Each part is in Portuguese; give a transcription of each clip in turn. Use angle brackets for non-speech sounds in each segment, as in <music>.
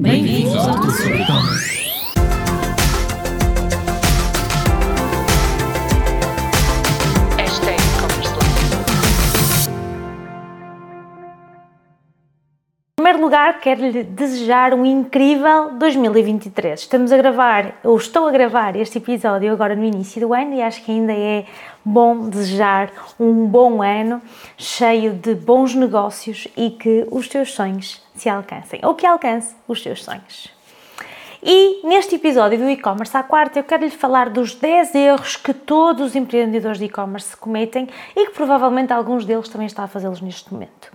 Bem-vindos ao e-commerce life. Em primeiro lugar, quero-lhe desejar um incrível 2023. Estamos a gravar, ou estou a gravar este episódio agora no início do ano e acho que ainda é bom desejar um bom ano cheio de bons negócios e que os teus sonhos se alcancem, ou que alcance os teus sonhos. E neste episódio do e-commerce à quarta, eu quero lhe falar dos 10 erros que todos os empreendedores de e-commerce cometem e que provavelmente alguns deles também está a fazê-los neste momento.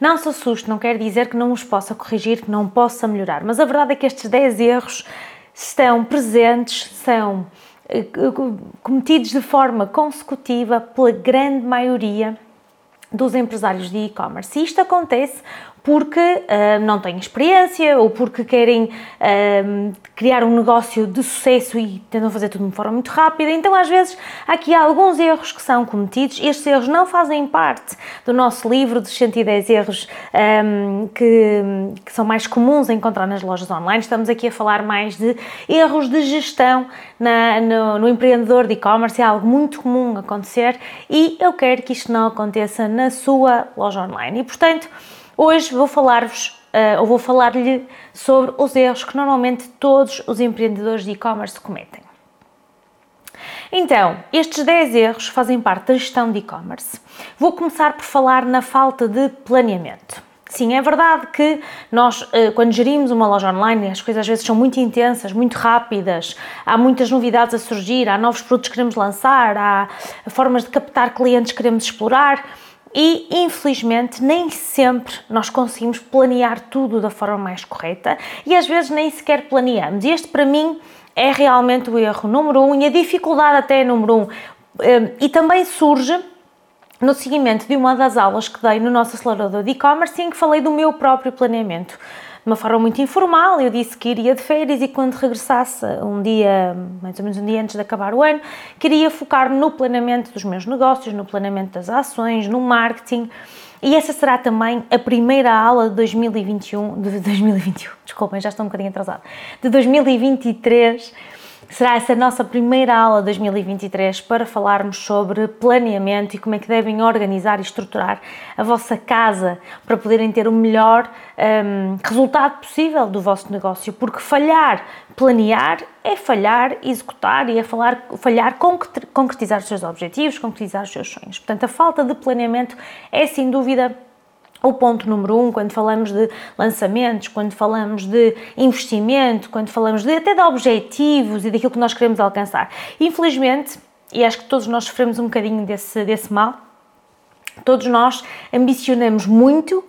Não se assuste, não quer dizer que não os possa corrigir, que não possa melhorar, mas a verdade é que estes 10 erros estão presentes, são eh, cometidos de forma consecutiva pela grande maioria dos empresários de e-commerce. E isto acontece porque uh, não têm experiência ou porque querem uh, criar um negócio de sucesso e tentam fazer tudo de uma forma muito rápida. Então, às vezes, há aqui alguns erros que são cometidos. Estes erros não fazem parte do nosso livro dos 110 erros um, que, que, são mais comuns a encontrar nas lojas online. Estamos aqui a falar mais de erros de gestão na, no, no empreendedor de e-commerce. É algo muito comum acontecer e eu quero que isto não aconteça na sua loja online. E, portanto, Hoje vou falar-vos, uh, ou vou falar-lhe sobre os erros que normalmente todos os empreendedores de e-commerce cometem. Então, estes 10 erros fazem parte da gestão de e-commerce. Vou começar por falar na falta de planeamento. Sim, é verdade que nós, eh, quando gerimos uma loja online, as coisas às vezes são muito intensas, muito rápidas, há muitas novidades a surgir, há novos produtos que queremos lançar, há formas de captar clientes que queremos explorar e infelizmente nem sempre nós conseguimos planear tudo da forma mais correta e às vezes nem sequer planeamos. E este para mim é realmente o erro número um e a dificuldade até é número um. Hum, e também surge no seguimento de uma das aulas que dei no nosso acelerador de e-commerce em que falei do meu próprio planeamento de uma forma muito informal. Eu disse que iria de férias e quando regressasse um dia, mais ou menos um dia antes de acabar o ano, queria focar-me no planeamento dos meus negócios, no planeamento das ações, no marketing. E essa será também a primeira aula de 2021, de 2021, desculpem, já estou um bocadinho atrasada, de 2023 Será essa a nossa primeira aula de 2023 para falarmos sobre planeamento e como é que devem organizar e estruturar a vossa casa para poderem ter o melhor um, resultado possível do vosso negócio. Porque falhar, planear é falhar, executar e é falar, falhar, concretizar os seus objetivos, concretizar os seus sonhos. Portanto, a falta de planeamento é sem dúvida o ponto número um, quando falamos de lançamentos, quando falamos de investimento, quando falamos de até de objetivos e daquilo que nós queremos alcançar. Infelizmente, e acho que todos nós sofremos um bocadinho desse, desse mal, todos nós ambicionamos muito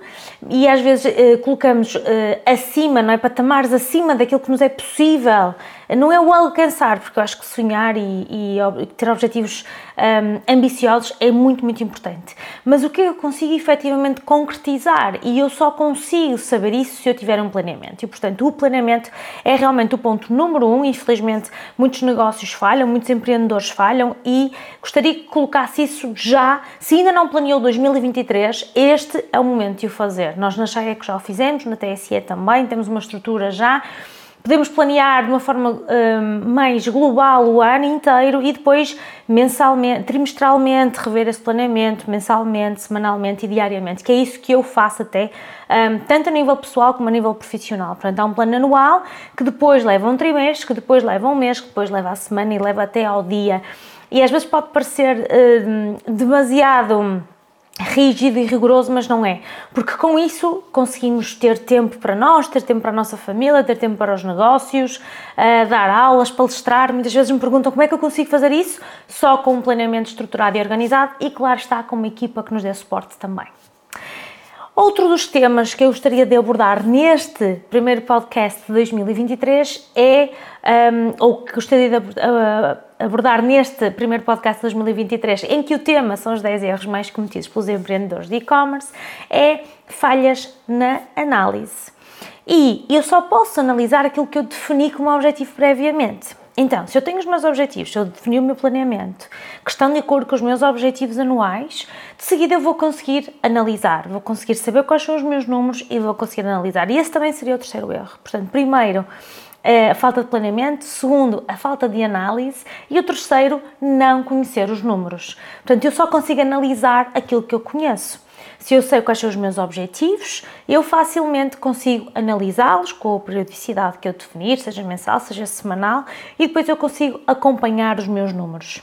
e às vezes eh, colocamos eh, acima, não é? Patamares acima daquilo que nos é possível não é o alcançar, porque eu acho que sonhar e, e ter objetivos um, ambiciosos é muito, muito importante. Mas o que eu consigo efetivamente concretizar e eu só consigo saber isso se eu tiver um planeamento. E, portanto, o planeamento é realmente o ponto número um. Infelizmente, muitos negócios falham, muitos empreendedores falham e gostaria que colocasse isso já. Se ainda não planeou 2023, este é o momento de o fazer. Nós na que já o fizemos, na TSE também, temos uma estrutura já Podemos planear de uma forma um, mais global o ano inteiro e depois mensalmente, trimestralmente rever esse planeamento, mensalmente, semanalmente e diariamente, que é isso que eu faço até, um, tanto a nível pessoal como a nível profissional. Portanto, há um plano anual que depois leva um trimestre, que depois leva um mês, que depois leva a semana e leva até ao dia. E às vezes pode parecer um, demasiado rígido e rigoroso, mas não é. Porque com isso conseguimos ter tempo para nós, ter tempo para a nossa família, ter tempo para os negócios, uh, dar aulas, palestrar. Muitas vezes me perguntam como é que eu consigo fazer isso? Só com um planeamento estruturado e organizado e, claro está, com uma equipa que nos dê suporte também. Outro dos temas que eu gostaria de abordar neste primeiro podcast de 2023 é, um, ou que gostaria de abordar neste primeiro podcast de 2023, em que o tema são os 10 erros mais cometidos pelos empreendedores de e-commerce, é falhas na análise. E eu só posso analisar aquilo que eu defini como objetivo previamente. Então, se eu tenho os meus objetivos, se eu defini o meu planeamento, que estão de acordo com os meus objetivos anuais, de seguida eu vou conseguir analisar, vou conseguir saber quais são os meus números e vou conseguir analisar. E esse também seria o terceiro erro. Portanto, primeiro, a falta de planeamento, segundo, a falta de análise e o terceiro, não conhecer os números. Portanto, eu só consigo analisar aquilo que eu conheço. Se eu sei quais são os meus objetivos, eu facilmente consigo analisá-los com a periodicidade que eu definir, seja mensal, seja semanal, e depois eu consigo acompanhar os meus números.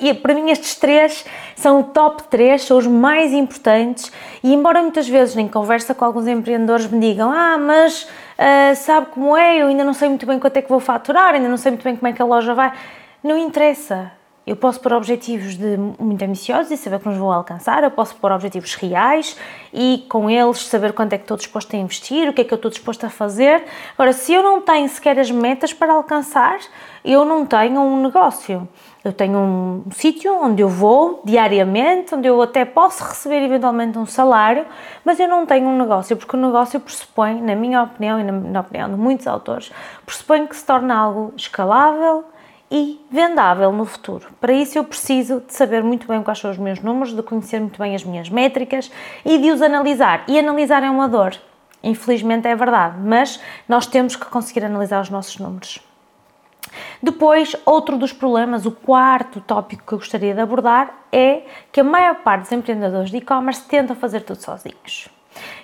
E para mim estes três são o top 3, são os mais importantes e embora muitas vezes em conversa com alguns empreendedores me digam ah, mas uh, sabe como é, eu ainda não sei muito bem quanto é que vou faturar, ainda não sei muito bem como é que a loja vai, não interessa, eu posso pôr objetivos de muito ambiciosos e saber que nos vou alcançar, eu posso pôr objetivos reais e com eles saber quanto é que estou disposto a investir, o que é que eu estou disposto a fazer. Agora, se eu não tenho sequer as metas para alcançar, eu não tenho um negócio. Eu tenho um sítio onde eu vou diariamente, onde eu até posso receber eventualmente um salário, mas eu não tenho um negócio, porque o negócio pressupõe, na minha opinião e na opinião de muitos autores, pressupõe que se torna algo escalável, e vendável no futuro. Para isso eu preciso de saber muito bem quais são os meus números, de conhecer muito bem as minhas métricas e de os analisar. E analisar é uma dor. Infelizmente é verdade, mas nós temos que conseguir analisar os nossos números. Depois, outro dos problemas, o quarto tópico que eu gostaria de abordar é que a maior parte dos empreendedores de e-commerce tentam fazer tudo sozinhos.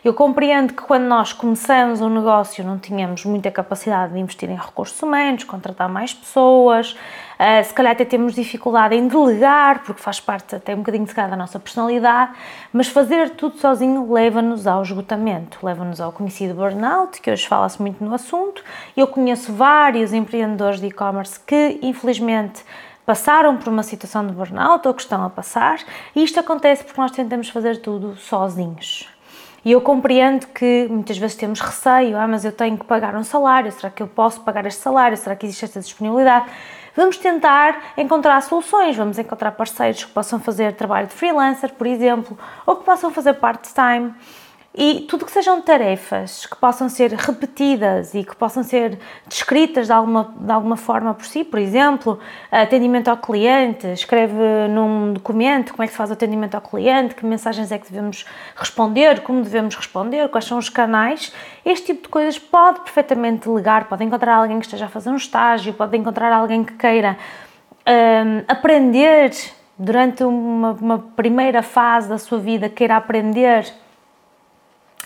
Eu compreendo que quando nós começamos um negócio não tínhamos muita capacidade de investir em recursos humanos, contratar mais pessoas, uh, se calhar até temos dificuldade em delegar, porque faz parte até um bocadinho de da nossa personalidade, mas fazer tudo sozinho leva-nos ao esgotamento, leva-nos ao conhecido burnout, que hoje fala-se muito no assunto. Eu conheço vários empreendedores de e-commerce que, infelizmente, passaram por uma situação de burnout ou que estão a passar, e isto acontece porque nós tentamos fazer tudo sozinhos. E eu compreendo que muitas vezes temos receio, ah, mas eu tenho que pagar um salário, será que eu posso pagar este salário, será que existe esta disponibilidade? Vamos tentar encontrar soluções, vamos encontrar parceiros que possam fazer trabalho de freelancer, por exemplo, ou que possam fazer part-time e tudo que sejam tarefas que possam ser repetidas e que possam ser descritas de alguma, de alguma forma por si, por exemplo, atendimento ao cliente, escreve num documento como é que se faz o atendimento ao cliente, que mensagens é que devemos responder, como devemos responder, quais são os canais, este tipo de coisas pode perfeitamente delegar, pode encontrar alguém que esteja a fazer um estágio, pode encontrar alguém que queira um, aprender durante uma, uma primeira fase da sua vida, queira aprender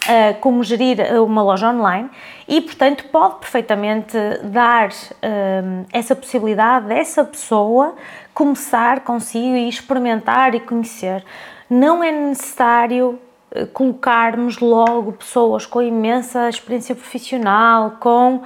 Uh, como gerir uma loja online e, portanto, pode perfeitamente dar uh, essa possibilidade dessa pessoa começar consigo e experimentar e conhecer. Não é necessário colocarmos logo pessoas com imensa experiência profissional, com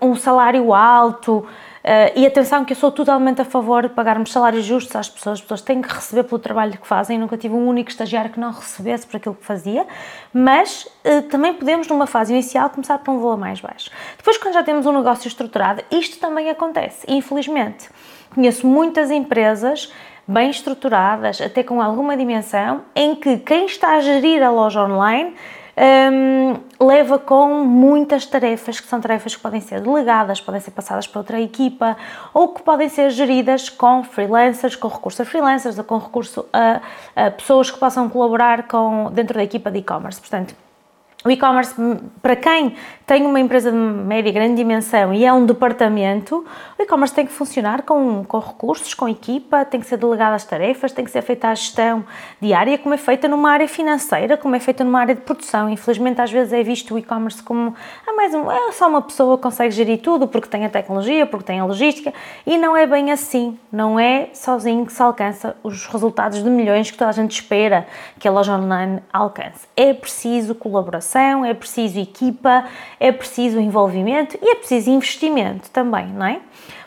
um, um salário alto. Uh, e atenção que eu sou totalmente a favor de pagarmos salários justos às pessoas, as pessoas têm que receber pelo trabalho que fazem, nunca tive um único estagiário que não recebesse por aquilo que fazia, mas uh, também podemos numa fase inicial começar por um valor mais baixo. Depois quando já temos um negócio estruturado, isto também acontece, infelizmente. Conheço muitas empresas bem estruturadas, até com alguma dimensão, em que quem está a gerir a loja online um, leva com muitas tarefas, que são tarefas que podem ser delegadas, podem ser passadas para outra equipa ou que podem ser geridas com freelancers, com recurso a freelancers ou com recurso a, a pessoas que possam colaborar com, dentro da equipa de e-commerce. Portanto, o e-commerce, para quem tem uma empresa de média e grande dimensão e é um departamento, o e-commerce tem que funcionar com, com recursos, com equipa, tem que ser delegada as tarefas, tem que ser feita a gestão diária, como é feita numa área financeira, como é feita numa área de produção. Infelizmente, às vezes é visto o e-commerce como ah, mais um, é só uma pessoa que consegue gerir tudo porque tem a tecnologia, porque tem a logística, e não é bem assim. Não é sozinho que se alcança os resultados de milhões que toda a gente espera que a loja online alcance. É preciso colaboração é preciso equipa, é preciso envolvimento e é preciso investimento também, não é?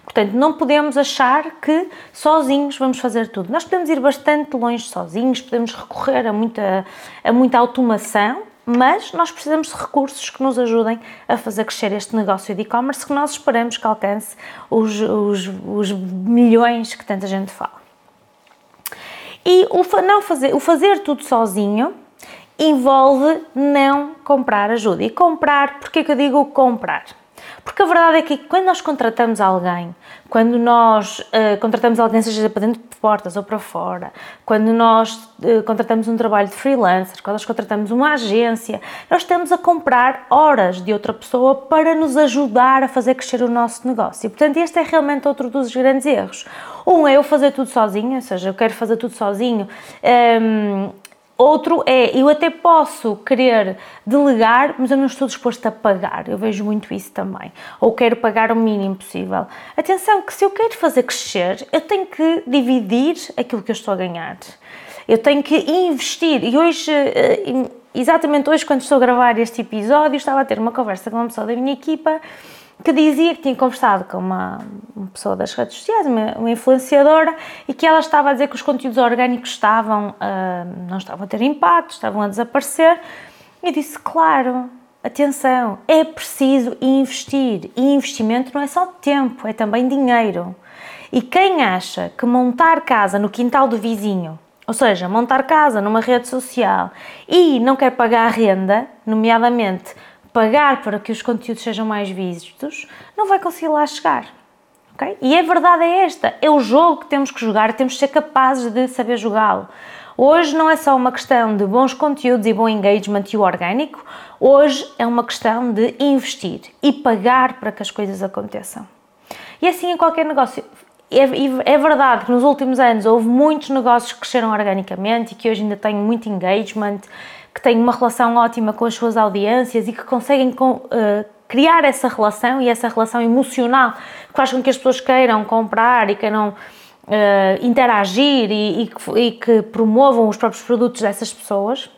Portanto, não podemos achar que sozinhos vamos fazer tudo. Nós podemos ir bastante longe sozinhos, podemos recorrer a muita, a muita automação, mas nós precisamos de recursos que nos ajudem a fazer crescer este negócio de e-commerce que nós esperamos que alcance os, os, os milhões que tanta gente fala. E o, não fazer, o fazer tudo sozinho envolve não comprar ajuda. E comprar, porque é que eu digo comprar? Porque a verdade é que quando nós contratamos alguém, quando nós uh, contratamos alguém, seja para dentro de portas ou para fora, quando nós uh, contratamos um trabalho de freelancer, quando nós contratamos uma agência, nós estamos a comprar horas de outra pessoa para nos ajudar a fazer crescer o nosso negócio. E, portanto, este é realmente outro dos grandes erros. Um é eu fazer tudo sozinho, ou seja, eu quero fazer tudo sozinho. Um, ehm, Outro é, eu até posso querer delegar, mas eu não estou disposto a pagar. Eu vejo muito isso também. Ou quero pagar o mínimo possível. Atenção, que se eu quero fazer crescer, eu tenho que dividir aquilo que eu estou a ganhar. Eu tenho que investir. E hoje, eh, exatamente hoje, quando estou a gravar este episódio, estava a ter uma conversa com uma pessoa da minha equipa que dizia que tinha conversado com uma, uma pessoa das redes sociais, uma, uma, influenciadora, e que ela estava a dizer que os conteúdos orgânicos estavam, uh, não estavam a ter impacto, estavam a desaparecer. E disse, claro, atenção, é preciso investir. E investimento não é só tempo, é também dinheiro. E quem acha que montar casa no quintal do vizinho, ou seja, montar casa numa rede social e não quer pagar a renda, nomeadamente pagar para que os conteúdos sejam mais vistos, não vai conseguir lá chegar. Okay? E a verdade é esta: é o jogo que temos que jogar, temos que ser capazes de saber jogá-lo. Hoje não é só uma questão de bons conteúdos e bom engagement e o orgânico, hoje é uma questão de investir e pagar para que as coisas aconteçam. E assim em qualquer negócio. É, é verdade que nos últimos anos houve muitos negócios que cresceram organicamente e que hoje ainda têm muito engagement que têm uma relação ótima com as suas audiências e que conseguem uh, criar essa relação e essa relação emocional que faz com que as pessoas queiram comprar e queiram uh, interagir e, e, e que promovam os próprios produtos dessas pessoas.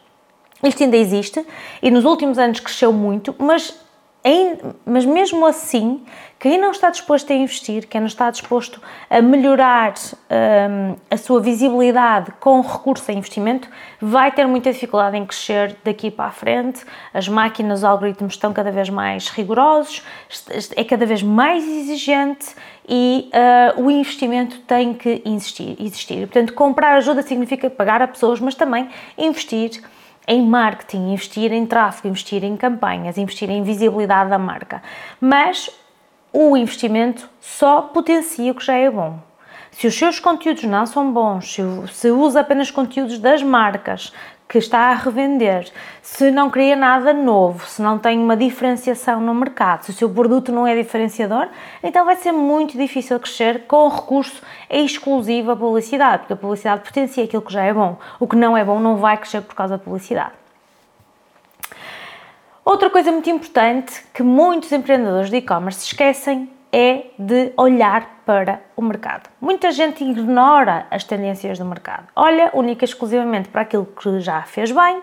Isto ainda existe e nos últimos anos cresceu muito, mas mas mesmo assim, quem não está disposto a investir, quem não está disposto a melhorar um, a sua visibilidade com recurso a investimento, vai ter muita dificuldade em crescer daqui para a frente. As máquinas, os algoritmos estão cada vez mais rigorosos, é cada vez mais exigente e uh, o investimento tem que existir, existir. Portanto, comprar ajuda significa pagar a pessoas, mas também investir em marketing, investir em tráfego, investir em campanhas, investir em visibilidade da marca. Mas o investimento só potencia o que já é bom. Se os seus conteúdos não são bons, se, usa apenas conteúdos das marcas, que está a revender, se não cria nada novo, se não tem uma diferenciação no mercado, se o seu produto não é diferenciador, então vai ser muito difícil crescer com recurso exclusivo à publicidade, porque a publicidade potencia aquilo que já é bom. O que não é bom não vai crescer por causa da publicidade. Outra coisa muito importante que muitos empreendedores de e-commerce esquecem é de olhar para o mercado. Muita gente ignora as tendências do mercado. Olha única e exclusivamente para aquilo que já fez bem,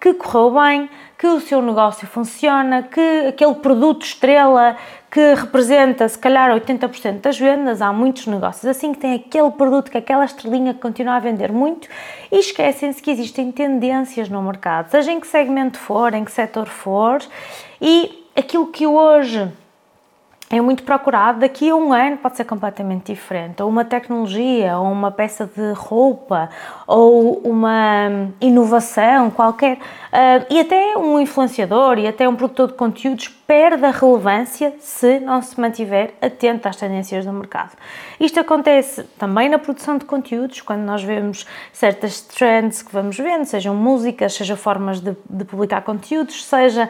que correu bem, que o seu negócio funciona, que aquele produto estrela que representa se calhar 80% das vendas, há muitos negócios assim que tem aquele produto, que aquela estrelinha que continua a vender muito e esquecem-se que existem tendências no mercado, seja em que segmento for, em que setor for, e aquilo que hoje é muito procurado, daqui a um ano pode ser completamente diferente, ou uma tecnologia, ou uma peça de roupa, ou uma inovação qualquer, uh, e até um influenciador e até um produtor de conteúdos perde a relevância se não se mantiver atento às tendências do mercado. Isto acontece também na produção de conteúdos, quando nós vemos certas trends que vamos vendo, sejam músicas, seja formas de, de publicar conteúdos, seja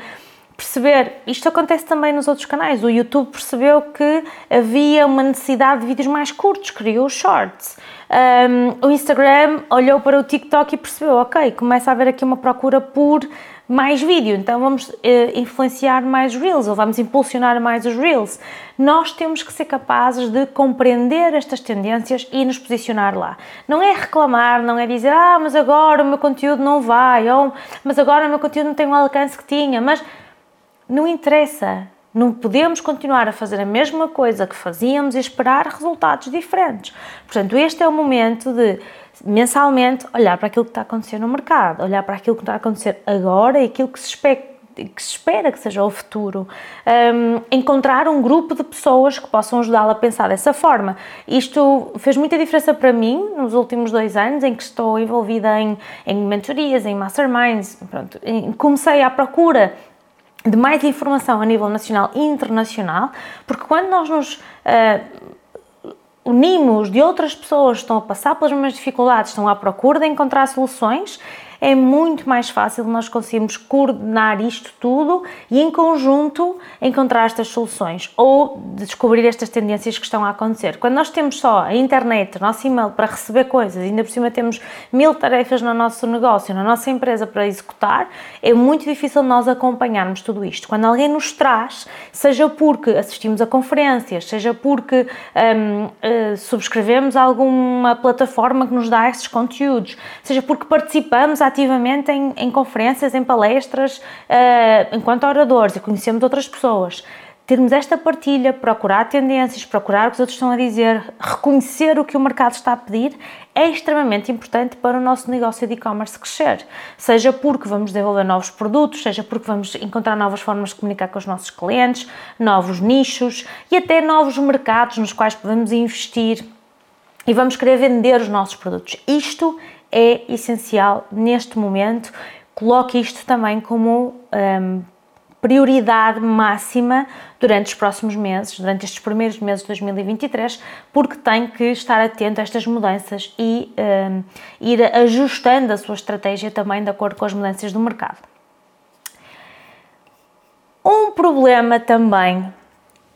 perceber, isto acontece também nos outros canais, o YouTube percebeu que havia uma necessidade de vídeos mais curtos, criou os shorts. Um, o Instagram olhou para o TikTok e percebeu, ok, começa a haver aqui uma procura por mais vídeo, então vamos uh, influenciar mais Reels ou vamos impulsionar mais os Reels. Nós temos que ser capazes de compreender estas tendências e nos posicionar lá. Não é reclamar, não é dizer, ah, mas agora o meu conteúdo não vai, ou mas agora o meu conteúdo não tem o alcance que tinha, mas não interessa. Não podemos continuar a fazer a mesma coisa que fazíamos e esperar resultados diferentes. Portanto, este é o momento de mensalmente olhar para aquilo que está a acontecer no mercado, olhar para aquilo que está a acontecer agora e aquilo que se espera que se espera que seja o futuro, um, encontrar um grupo de pessoas que possam ajudá-la a pensar dessa forma. Isto fez muita diferença para mim nos últimos dois anos em que estou envolvida em, em mentorias, em masterminds. Pronto, comecei à procura de mais informação a nível nacional e internacional, porque quando nós nos uh, unimos de outras pessoas que estão a passar pelas mesmas dificuldades, estão à procura de encontrar soluções, é muito mais fácil nós conseguirmos coordenar isto tudo e em conjunto encontrar estas soluções ou descobrir estas tendências que estão a acontecer. Quando nós temos só a internet, o nosso e-mail para receber coisas, ainda por cima temos mil tarefas no nosso negócio, na nossa empresa para executar, é muito difícil nós acompanharmos tudo isto. Quando alguém nos traz, seja porque assistimos a conferências, seja porque um, uh, eh, subscrevemos alguma plataforma que nos dá esses conteúdos, seja porque participamos ativamente em, em conferências, em palestras, uh, enquanto oradores e conhecemos outras pessoas. Termos esta partilha, procurar tendências, procurar o que os outros estão a dizer, reconhecer o que o mercado está a pedir, é extremamente importante para o nosso negócio de e-commerce crescer. Seja porque vamos desenvolver novos produtos, seja porque vamos encontrar novas formas de comunicar com os nossos clientes, novos nichos e até novos mercados nos quais podemos investir e vamos querer vender os nossos produtos. Isto é essencial neste momento. Coloque isto também como um, prioridade máxima durante os próximos meses, durante estes primeiros meses de 2023, porque tem que estar atento a estas mudanças e um, ir ajustando a sua estratégia também de acordo com as mudanças do mercado. Um problema também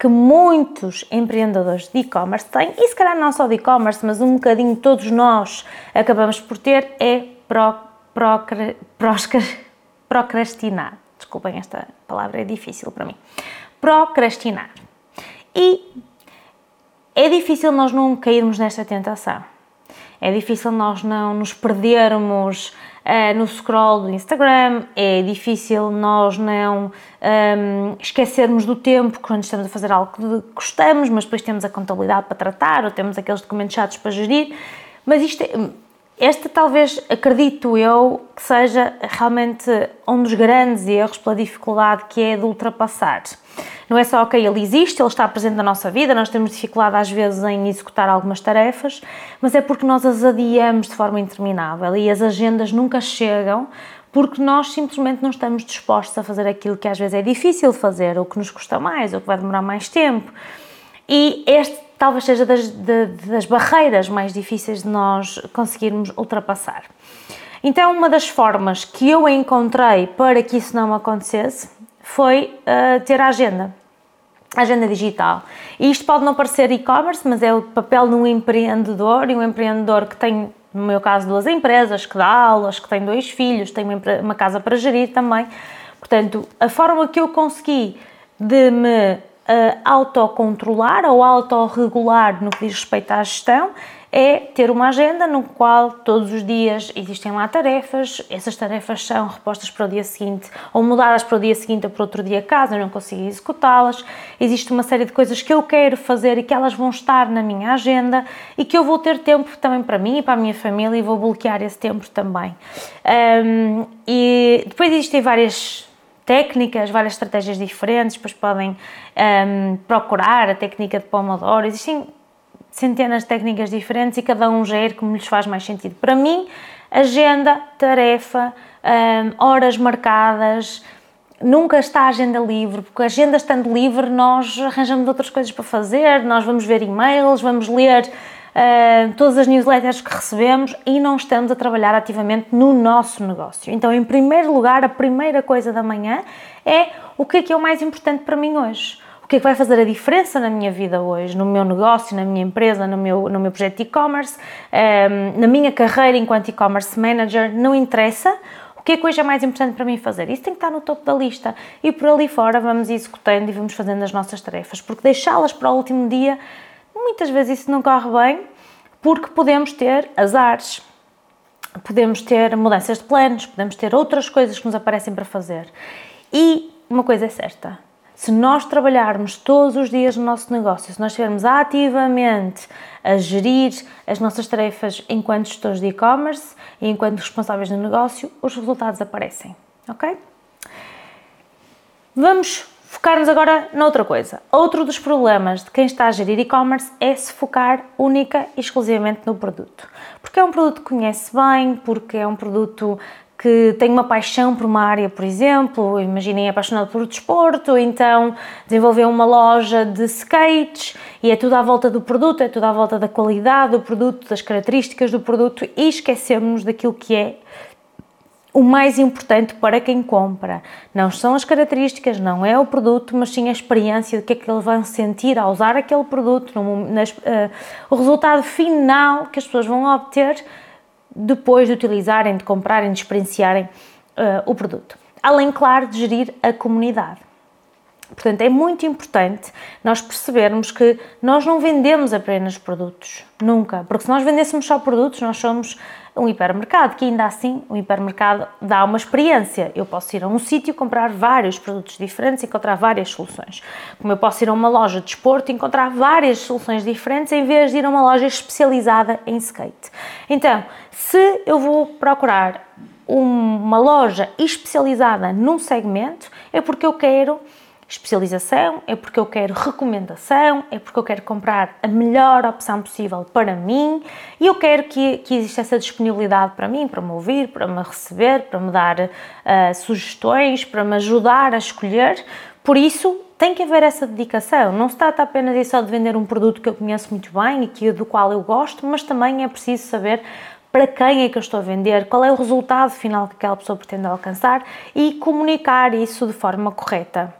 que muitos empreendedores de e-commerce têm, e se calhar não só de e-commerce, mas um bocadinho todos nós acabamos por ter, é pro, procra, <laughs> procrastinar. Desculpem, esta palavra é difícil para mim. Procrastinar. E é difícil nós não cairmos nesta tentação. É difícil nós não nos perdermos uh, no scroll do Instagram, é difícil nós não um, ehm, esquecermos do tempo quando estamos a fazer algo que gostamos, mas depois temos a contabilidade para tratar ou temos aqueles documentos chatos para gerir. Mas isto é, este talvez, acredito eu, que seja realmente um dos grandes erros pela dificuldade que é de ultrapassar. Não é só, ok, ele existe, ele está presente na nossa vida, nós temos dificuldade às vezes em executar algumas tarefas, mas é porque nós as adiamos de forma interminável e as agendas nunca chegam porque nós simplesmente não estamos dispostos a fazer aquilo que às vezes é difícil fazer, ou que nos custa mais, ou que vai demorar mais tempo. E este talvez seja das, de, das barreiras mais difíceis de nós conseguirmos ultrapassar. Então, uma das formas que eu encontrei para que isso não acontecesse foi uh, ter a agenda, a agenda digital. E isto pode não parecer e-commerce, mas é o papel de um empreendedor e um empreendedor que tem, no meu caso, duas empresas, que dá aulas, que tem dois filhos, tem uma, uma casa para gerir também. Portanto, a forma que eu consegui de me uh, autocontrolar ou autorregular no que diz respeito à gestão é ter uma agenda no qual todos os dias existem lá tarefas, essas tarefas são repostas para o dia seguinte ou mudadas para o dia seguinte ou para outro dia caso eu não consiga executá-las. Existe uma série de coisas que eu quero fazer e que elas vão estar na minha agenda e que eu vou ter tempo também para mim e para a minha família e vou bloquear esse tempo também. Um, e depois existem várias técnicas, várias estratégias diferentes, depois podem um, procurar a técnica de Pomodoro, existem centenas de técnicas diferentes e cada um gera como lhes faz mais sentido. Para mim, agenda, tarefa, um, horas marcadas, nunca está a agenda livre, porque a agenda estando livre nós arranjamos outras coisas para fazer, nós vamos ver e-mails, vamos ler uh, todas as newsletters que recebemos e não estamos a trabalhar ativamente no nosso negócio. Então, em primeiro lugar, a primeira coisa da manhã é o que é que é o mais importante para mim hoje o que é que vai fazer a diferença na minha vida hoje, no meu negócio, na minha empresa, no meu, no meu projeto de e-commerce, um, ehm, na minha carreira enquanto e-commerce manager, não interessa. O que é que hoje é mais importante para mim fazer? Isso tem que estar no topo da lista e por ali fora vamos executando e vamos fazendo as nossas tarefas, porque deixá-las para o último dia, muitas vezes isso não corre bem, porque podemos ter azares, podemos ter mudanças de planos, podemos ter outras coisas que nos aparecem para fazer. E uma coisa é certa, se nós trabalharmos todos os dias no nosso negócio, se nós estivermos ativamente a gerir as nossas tarefas enquanto gestores de e-commerce e enquanto responsáveis do negócio, os resultados aparecem, ok? Vamos focar-nos agora noutra coisa. Outro dos problemas de quem está a gerir e-commerce é se focar única e exclusivamente no produto. Porque é um produto que conhece bem, porque é um produto que tem uma paixão por uma área, por exemplo, imaginem apaixonado por desporto, então desenvolveu uma loja de skates e é tudo à volta do produto, é tudo à volta da qualidade do produto, das características do produto e esquecemos daquilo que é o mais importante para quem compra. Não são as características, não é o produto, mas sim a experiência de que é que eles vão sentir ao usar aquele produto, no, nas, uh, o resultado final que as pessoas vão obter depois de utilizarem, de comprarem, de experienciarem uh, o produto. Além, claro, de gerir a comunidade. Portanto, é muito importante nós percebermos que nós não vendemos apenas produtos, nunca, porque se nós vendêssemos só produtos, nós somos um hipermercado, que ainda assim o hipermercado dá uma experiência. Eu posso ir a um sítio comprar vários produtos diferentes, encontrar várias soluções. Como eu posso ir a uma loja de desporto e encontrar várias soluções diferentes em vez de ir a uma loja especializada em skate. Então, se eu vou procurar uma loja especializada num segmento, é porque eu quero especialização, é porque eu quero recomendação, é porque eu quero comprar a melhor opção possível para mim e eu quero que, que exista essa disponibilidade para mim, para me ouvir, para me receber, para me dar uh, sugestões, para me ajudar a escolher. Por isso, tem que haver essa dedicação. Não se trata apenas e só de vender um produto que eu conheço muito bem e que, do qual eu gosto, mas também é preciso saber para quem é que eu estou a vender, qual é o resultado final que aquela pessoa pretende alcançar e comunicar isso de forma correta.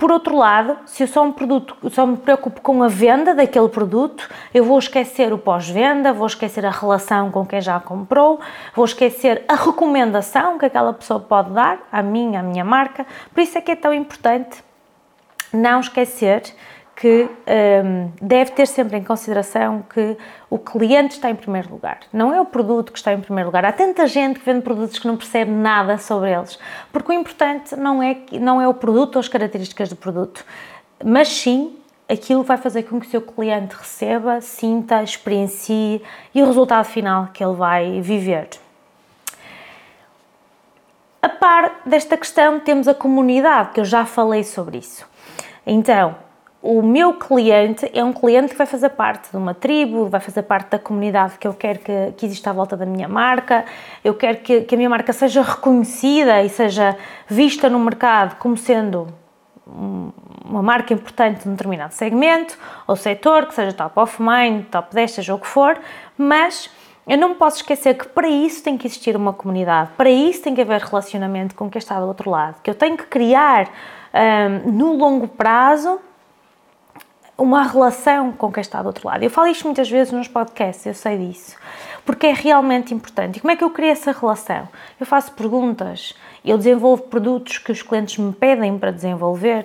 Por outro lado, se eu só um produto, só me preocupo com a venda daquele produto, eu vou esquecer o pós-venda, vou esquecer a relação com quem já comprou, vou esquecer a recomendação que aquela pessoa pode dar à minha, à minha marca. Por isso é que é tão importante não esquecer que um, deve ter sempre em consideração que o cliente está em primeiro lugar. Não é o produto que está em primeiro lugar. Há tanta gente que vende produtos que não percebe nada sobre eles, porque o importante não é, não é o produto ou as características do produto, mas sim aquilo vai fazer com que o seu cliente receba, sinta, experiencie e o resultado final que ele vai viver. A par desta questão, temos a comunidade, que eu já falei sobre isso. Então, o meu cliente é um cliente que vai fazer parte de uma tribo, vai fazer parte da comunidade que eu quero que, que exista à volta da minha marca, eu quero que, que a minha marca seja reconhecida e seja vista no mercado como sendo uma marca importante num determinado segmento ou setor, que seja top of mind, top 10, seja o que for, mas eu não me posso esquecer que para isso tem que existir uma comunidade, para isso tem que haver relacionamento com quem está do outro lado, que eu tenho que criar um, no longo prazo uma relação com quem está do outro lado. Eu falo isto muitas vezes nos podcasts, eu sei disso, porque é realmente importante. E como é que eu crio essa relação? Eu faço perguntas, eu desenvolvo produtos que os clientes me pedem para desenvolver,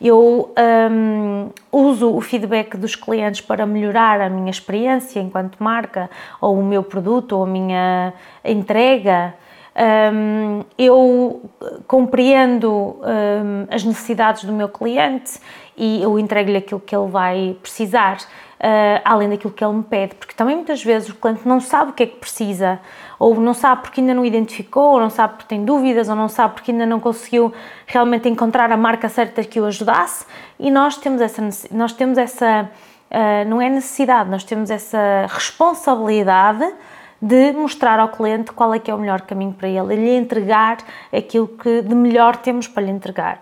eu um, uso o feedback dos clientes para melhorar a minha experiência enquanto marca, ou o meu produto, ou a minha entrega. Um, eu compreendo um, as necessidades do meu cliente e eu entrego-lhe aquilo que ele vai precisar, uh, além daquilo que ele me pede, porque também muitas vezes o cliente não sabe o que é que precisa, ou não sabe porque ainda não identificou, ou não sabe porque tem dúvidas, ou não sabe porque ainda não conseguiu realmente encontrar a marca certa que o ajudasse, e nós temos essa, nós temos essa uh, não é necessidade, nós temos essa responsabilidade de mostrar ao cliente qual é que é o melhor caminho para ele, lhe entregar aquilo que de melhor temos para lhe entregar.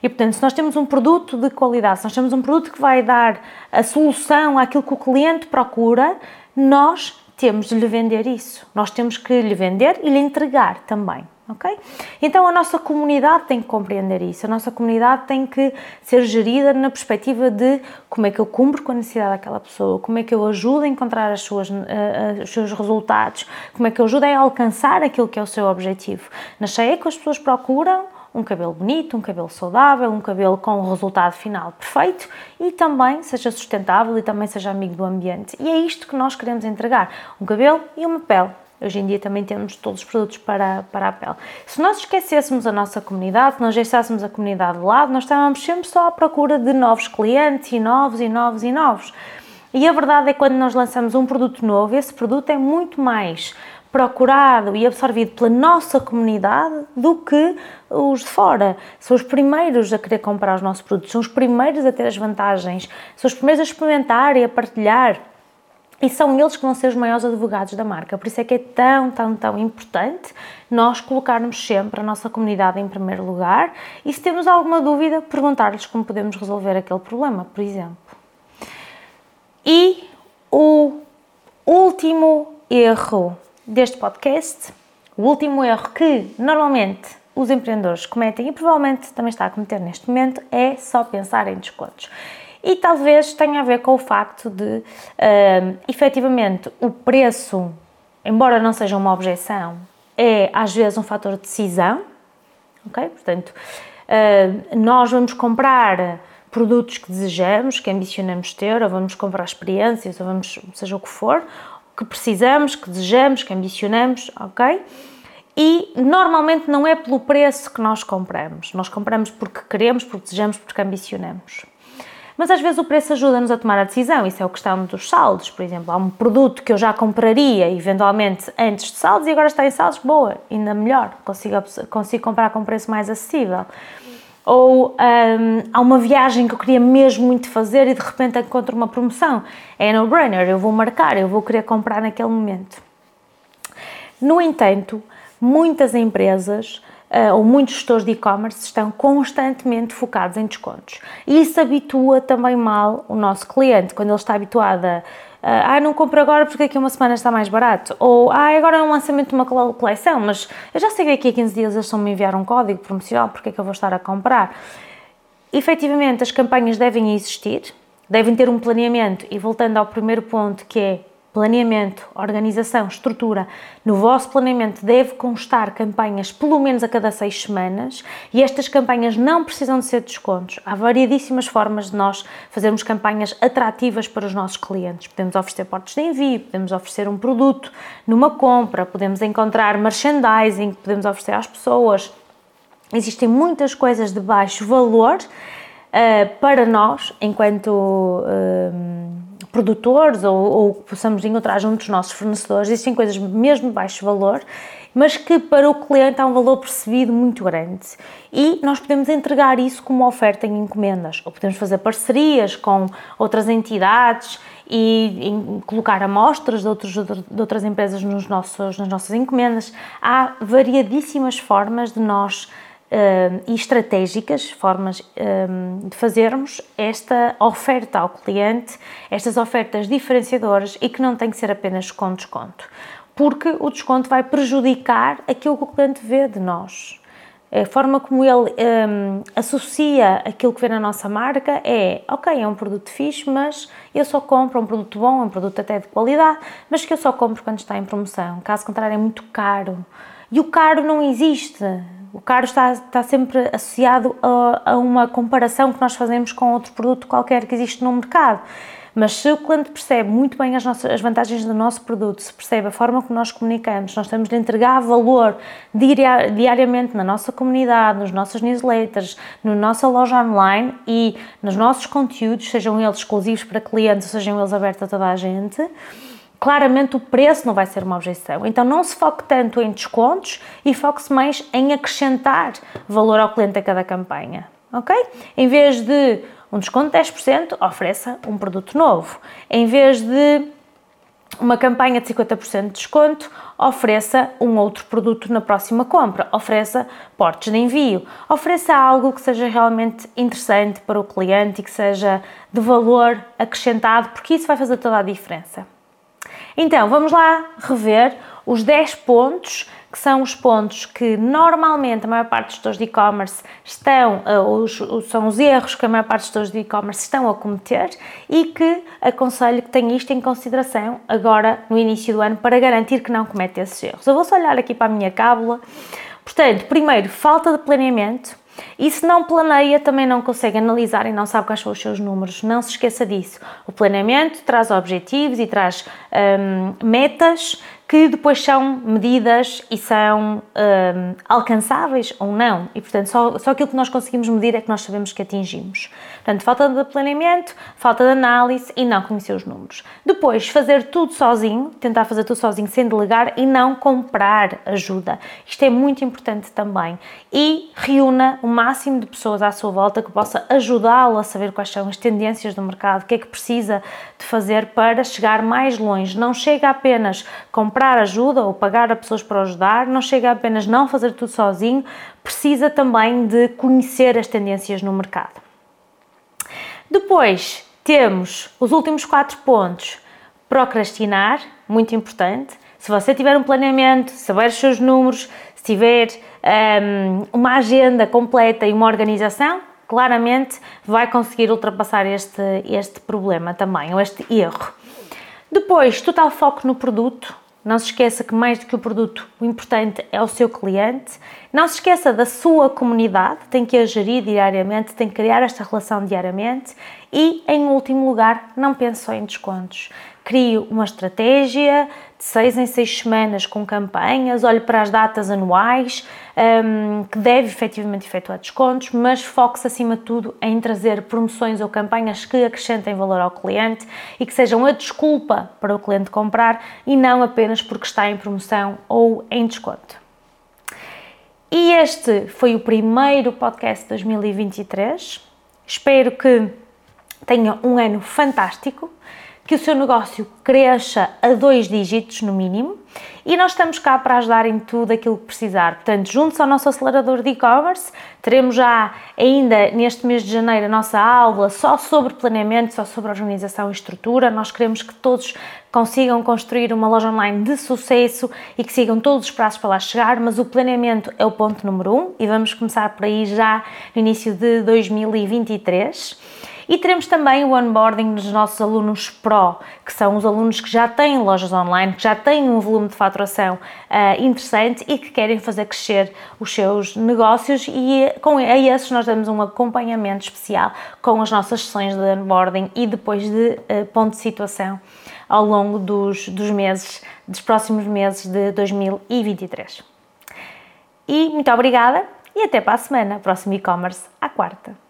E portanto, se nós temos um produto de qualidade, se nós temos um produto que vai dar a solução àquilo que o cliente procura, nós temos de lhe vender isso. Nós temos que lhe vender e lhe entregar também ok? Então a nossa comunidade tem que compreender isso, a nossa comunidade tem que ser gerida na perspectiva de como é que eu cumpro com a necessidade daquela pessoa, como é que eu ajudo a encontrar as suas, uh, os seus resultados, como é que eu ajudo a alcançar aquilo que é o seu objetivo. Na cheia que as pessoas procuram um cabelo bonito, um cabelo saudável, um cabelo com o resultado final perfeito e também seja sustentável e também seja amigo do ambiente. E é isto que nós queremos entregar: um cabelo e uma pele Hoje em dia também temos todos os produtos para, para a pele. Se nós esquecêssemos a nossa comunidade, se nós deixássemos a comunidade de lado, nós estávamos sempre só à procura de novos clientes e novos e novos e novos. E a verdade é que quando nós lançamos um produto novo, esse produto é muito mais procurado e absorvido pela nossa comunidade do que os de fora. São os primeiros a querer comprar os nossos produtos, são os primeiros a ter as vantagens, são os primeiros a experimentar e a partilhar e são eles que vão ser os maiores advogados da marca. Por isso é que é tão, tão, tão importante nós colocarmos sempre a nossa comunidade em primeiro lugar e se temos alguma dúvida, perguntar-lhes como podemos resolver aquele problema, por exemplo. E o último erro deste podcast, o último erro que normalmente os empreendedores cometem e provavelmente também está a cometer neste momento é só pensar em descontos. E talvez tenha a ver com o facto de, uh, efetivamente, o preço, embora não seja uma objeção, é às vezes um fator de decisão, ok? Portanto, uh, nós vamos comprar produtos que desejamos, que ambicionamos ter, ou vamos comprar experiências, ou vamos, seja o que for, que precisamos, que desejamos, que ambicionamos, ok? E normalmente não é pelo preço que nós compramos. Nós compramos porque queremos, porque desejamos, porque ambicionamos. Mas às vezes o preço ajuda-nos a tomar a decisão, isso é o que está dos saldos, por exemplo. Há um produto que eu já compraria eventualmente antes de saldos e agora está em saldos, boa, ainda melhor, consigo, consigo comprar com um preço mais acessível. Ou um, há uma viagem que eu queria mesmo muito fazer e de repente encontro uma promoção. É no-brainer, eu vou marcar, eu vou querer comprar naquele momento. No entanto, muitas empresas ou muitos gestores de e-commerce estão constantemente focados em descontos. E isso habitua também mal o nosso cliente, quando ele está habituado a ah, não compro agora porque daqui a uma semana está mais barato. Ou, ah, agora é um lançamento de uma coleção, mas eu já sei que daqui a 15 dias eles estão me enviar um código promocional, porque é que eu vou estar a comprar? Efetivamente, as campanhas devem existir, devem ter um planeamento, e voltando ao primeiro ponto, que é planeamento, organização, estrutura, no vosso planeamento deve constar campanhas pelo menos a cada seis semanas e estas campanhas não precisam de ser descontos. Há variedíssimas formas de nós fazermos campanhas atrativas para os nossos clientes. Podemos oferecer portos de envio, podemos oferecer um produto numa compra, podemos encontrar merchandising, podemos oferecer às pessoas. Existem muitas coisas de baixo valor uh, para nós, enquanto. Uh, produtores ou, ou possamos encontrar junto dos nossos fornecedores, existem coisas mesmo de baixo valor, mas que para o cliente há um valor percebido muito grande. E nós podemos entregar isso como oferta em encomendas, ou podemos fazer parcerias com outras entidades e colocar amostras de, outros, de outras empresas nos nossos, nas nossas encomendas. Há variadíssimas formas de nós e estratégicas, formas de fazermos esta oferta ao cliente, estas ofertas diferenciadoras e que não tem que ser apenas com desconto, porque o desconto vai prejudicar aquilo que o cliente vê de nós. A forma como ele um, associa aquilo que vê na nossa marca é, ok, é um produto fixe, mas eu só compro um produto bom, um produto até de qualidade, mas que eu só compro quando está em promoção. Caso contrário, é muito caro. E o caro não existe. O caro está, está sempre associado a, a, uma comparação que nós fazemos com outro produto qualquer que existe no mercado. Mas se o cliente percebe muito bem as, nossas, as vantagens do nosso produto, se percebe a forma como nós comunicamos, nós estamos a entregar valor diari diariamente na nossa comunidade, nos nossos newsletters, na nossa loja online e nos nossos conteúdos, sejam eles exclusivos para clientes, sejam eles abertos a toda a gente, claramente o preço não vai ser uma objeção. Então não se foque tanto em descontos e foque-se mais em acrescentar valor ao cliente a cada campanha, ok? Em vez de um desconto de 10%, ofereça um produto novo. Em vez de uma campanha de 50% de desconto, ofereça um outro produto na próxima compra, ofereça portes de envio, ofereça algo que seja realmente interessante para o cliente e que seja de valor acrescentado, porque isso vai fazer toda a diferença. Então, vamos lá rever os 10 pontos, que são os pontos que normalmente a maior parte dos gestores de e-commerce estão, uh, os, são os erros que a maior parte dos gestores de e-commerce estão a cometer e que aconselho que tenha isto em consideração agora no início do ano para garantir que não comete esses erros. Eu vou só olhar aqui para a minha cábula. Portanto, primeiro, falta de planeamento e se não planeia, também não consegue analisar e não sabe quais são os seus números. Não se esqueça disso. O planeamento traz objetivos e traz hum, metas que depois são medidas e são um, alcançáveis ou não. E, portanto, só, só aquilo que nós conseguimos medir é que nós sabemos que atingimos. Portanto, falta de planeamento, falta de análise e não conhecer os números. Depois, fazer tudo sozinho, tentar fazer tudo sozinho sem delegar e não comprar ajuda. Isto é muito importante também. E reúna o máximo de pessoas à sua volta que possa ajudá-lo a saber quais são as tendências do mercado, o que é que precisa de fazer para chegar mais longe. Não chega apenas comprar ajuda ou pagar a pessoas para ajudar, não chega apenas não fazer tudo sozinho, precisa também de conhecer as tendências no mercado. Depois temos os últimos quatro pontos. Procrastinar, muito importante. Se você tiver um planeamento, saber os seus números, se tiver um, uma agenda completa e uma organização, claramente vai conseguir ultrapassar este, este problema também, ou este erro. Depois, total foco no produto. Não se esqueça que mais do que o produto, o importante é o seu cliente. Não se esqueça da sua comunidade, tem que a gerir diariamente, tem que criar esta relação diariamente. E, em último lugar, não pense só em descontos. Crie uma estratégia de seis em seis semanas com campanhas, olhe para as datas anuais, um, que deve efetivamente efetuar descontos, mas foque-se acima de tudo em trazer promoções ou campanhas que acrescentem valor ao cliente e que sejam a desculpa para o cliente comprar e não apenas porque está em promoção ou em desconto. E este foi o primeiro podcast de 2023. Espero que tenha um ano fantástico que o seu negócio cresça a dois dígitos no mínimo e nós estamos cá para ajudar em tudo aquilo que precisar. Portanto, juntos ao nosso acelerador de e-commerce, teremos já ainda neste mês de janeiro a nossa aula só sobre planeamento, só sobre organização e estrutura. Nós queremos que todos consigam construir uma loja online de sucesso e que sigam todos os passos para lá chegar, mas o planeamento é o ponto número um e vamos começar por aí já no início de 2023. E teremos também o onboarding dos nossos alunos Pro, que são os alunos que já têm lojas online, que já têm um volume de faturação uh, interessante e que querem fazer crescer os seus negócios e com a esses nós damos um acompanhamento especial com as nossas sessões de onboarding e depois de uh, ponto de situação ao longo dos, dos meses, dos próximos meses de 2023. E muito obrigada e até para a semana, próximo e-commerce à quarta.